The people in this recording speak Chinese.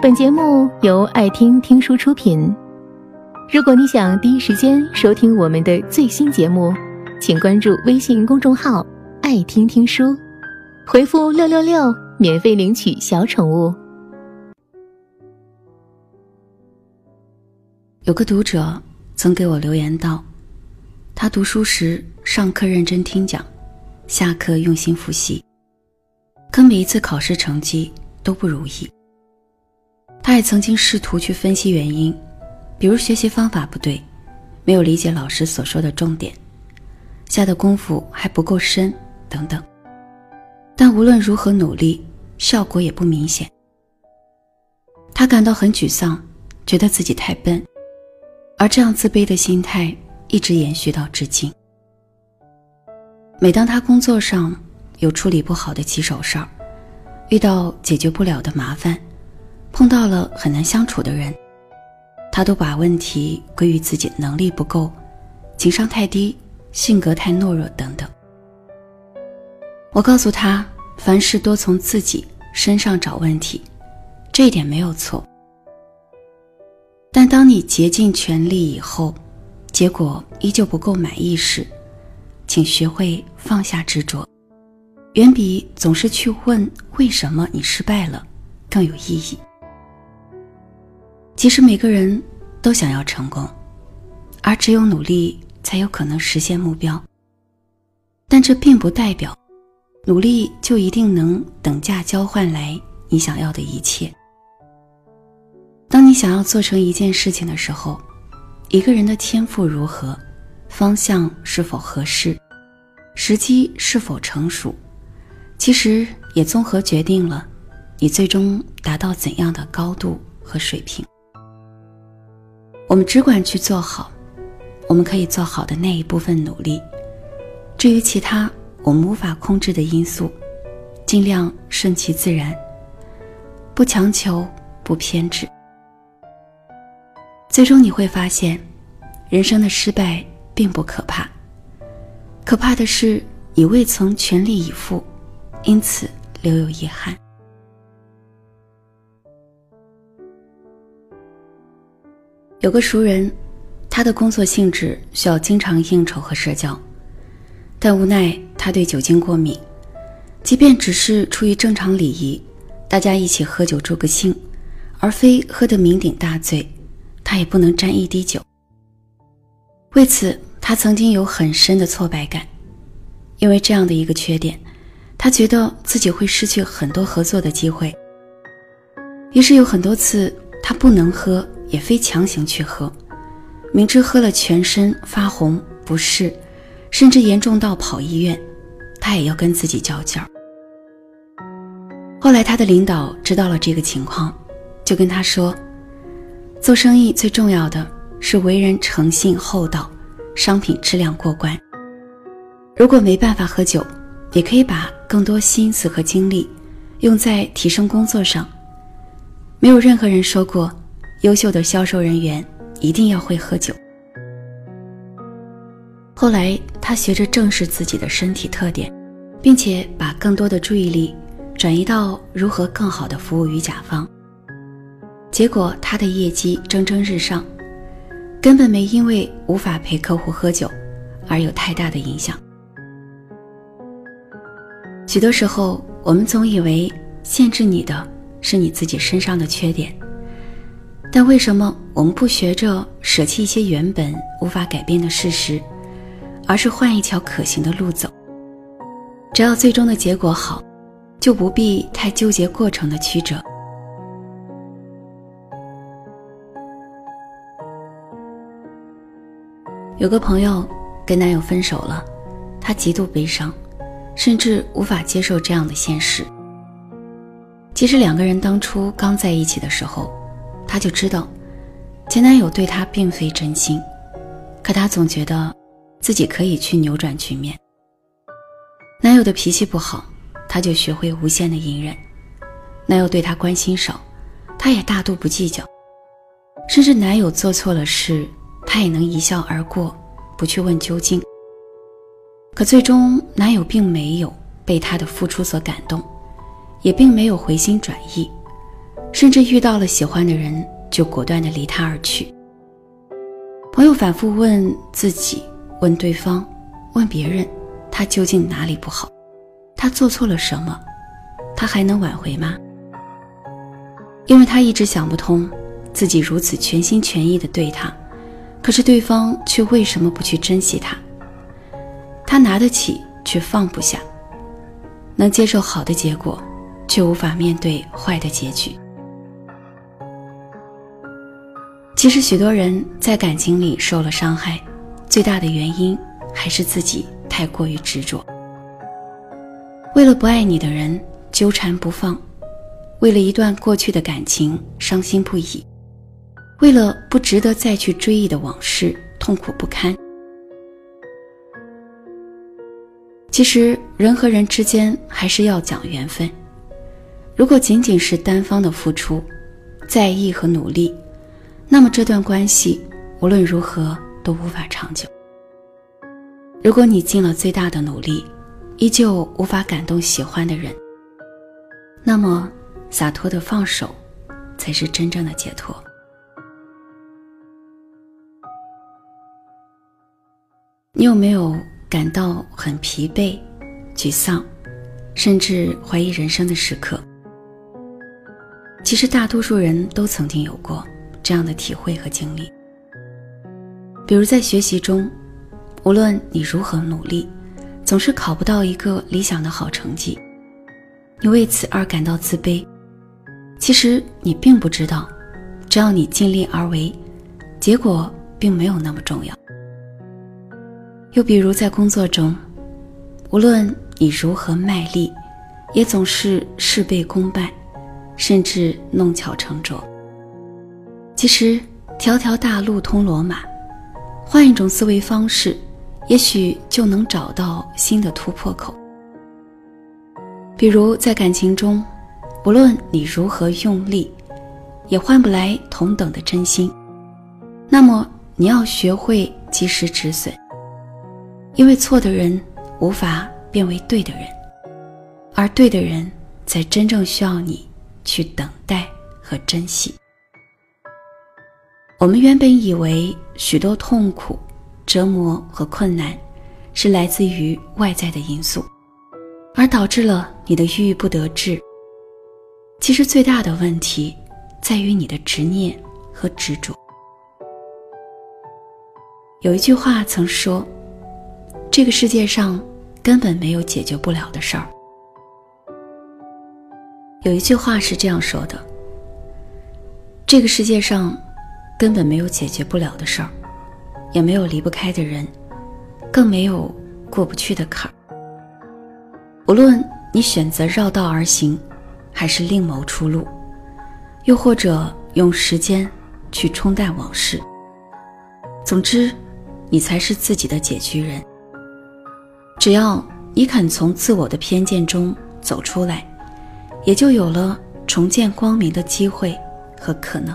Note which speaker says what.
Speaker 1: 本节目由爱听听书出品。如果你想第一时间收听我们的最新节目，请关注微信公众号“爱听听书”，回复“六六六”免费领取小宠物。
Speaker 2: 有个读者曾给我留言道：“他读书时上课认真听讲，下课用心复习，可每一次考试成绩都不如意。他也曾经试图去分析原因，比如学习方法不对，没有理解老师所说的重点，下的功夫还不够深等等。但无论如何努力，效果也不明显。他感到很沮丧，觉得自己太笨。”而这样自卑的心态一直延续到至今。每当他工作上有处理不好的棘手事儿，遇到解决不了的麻烦，碰到了很难相处的人，他都把问题归于自己能力不够、情商太低、性格太懦弱等等。我告诉他，凡事多从自己身上找问题，这一点没有错。但当你竭尽全力以后，结果依旧不够满意时，请学会放下执着，远比总是去问为什么你失败了更有意义。其实每个人都想要成功，而只有努力才有可能实现目标。但这并不代表，努力就一定能等价交换来你想要的一切。当你想要做成一件事情的时候，一个人的天赋如何，方向是否合适，时机是否成熟，其实也综合决定了你最终达到怎样的高度和水平。我们只管去做好，我们可以做好的那一部分努力，至于其他我们无法控制的因素，尽量顺其自然，不强求，不偏执。最终你会发现，人生的失败并不可怕，可怕的是你未曾全力以赴，因此留有遗憾。有个熟人，他的工作性质需要经常应酬和社交，但无奈他对酒精过敏，即便只是出于正常礼仪，大家一起喝酒助个兴，而非喝得酩酊大醉。他也不能沾一滴酒。为此，他曾经有很深的挫败感，因为这样的一个缺点，他觉得自己会失去很多合作的机会。于是有很多次，他不能喝，也非强行去喝，明知喝了全身发红不适，甚至严重到跑医院，他也要跟自己较劲儿。后来，他的领导知道了这个情况，就跟他说。做生意最重要的是为人诚信厚道，商品质量过关。如果没办法喝酒，也可以把更多心思和精力用在提升工作上。没有任何人说过，优秀的销售人员一定要会喝酒。后来，他学着正视自己的身体特点，并且把更多的注意力转移到如何更好的服务于甲方。结果，他的业绩蒸蒸日上，根本没因为无法陪客户喝酒而有太大的影响。许多时候，我们总以为限制你的是你自己身上的缺点，但为什么我们不学着舍弃一些原本无法改变的事实，而是换一条可行的路走？只要最终的结果好，就不必太纠结过程的曲折。有个朋友跟男友分手了，她极度悲伤，甚至无法接受这样的现实。其实两个人当初刚在一起的时候，她就知道前男友对她并非真心，可她总觉得自己可以去扭转局面。男友的脾气不好，她就学会无限的隐忍；男友对她关心少，她也大度不计较，甚至男友做错了事。她也能一笑而过，不去问究竟。可最终，男友并没有被她的付出所感动，也并没有回心转意，甚至遇到了喜欢的人就果断的离他而去。朋友反复问自己，问对方，问别人，他究竟哪里不好？他做错了什么？他还能挽回吗？因为他一直想不通，自己如此全心全意的对他，可是对方却为什么不去珍惜他？他拿得起，却放不下，能接受好的结果，却无法面对坏的结局。其实，许多人在感情里受了伤害，最大的原因还是自己太过于执着，为了不爱你的人纠缠不放。为了一段过去的感情伤心不已，为了不值得再去追忆的往事痛苦不堪。其实人和人之间还是要讲缘分。如果仅仅是单方的付出、在意和努力，那么这段关系无论如何都无法长久。如果你尽了最大的努力，依旧无法感动喜欢的人，那么。洒脱的放手，才是真正的解脱。你有没有感到很疲惫、沮丧，甚至怀疑人生的时刻？其实大多数人都曾经有过这样的体会和经历。比如在学习中，无论你如何努力，总是考不到一个理想的好成绩，你为此而感到自卑。其实你并不知道，只要你尽力而为，结果并没有那么重要。又比如在工作中，无论你如何卖力，也总是事倍功半，甚至弄巧成拙。其实条条大路通罗马，换一种思维方式，也许就能找到新的突破口。比如在感情中。无论你如何用力，也换不来同等的真心。那么，你要学会及时止损，因为错的人无法变为对的人，而对的人才真正需要你去等待和珍惜。我们原本以为许多痛苦、折磨和困难是来自于外在的因素，而导致了你的郁郁不得志。其实最大的问题，在于你的执念和执着。有一句话曾说：“这个世界上根本没有解决不了的事儿。”有一句话是这样说的：“这个世界上根本没有解决不了的事儿，也没有离不开的人，更没有过不去的坎儿。无论你选择绕道而行。”还是另谋出路，又或者用时间去冲淡往事。总之，你才是自己的解决人。只要你肯从自我的偏见中走出来，也就有了重见光明的机会和可能。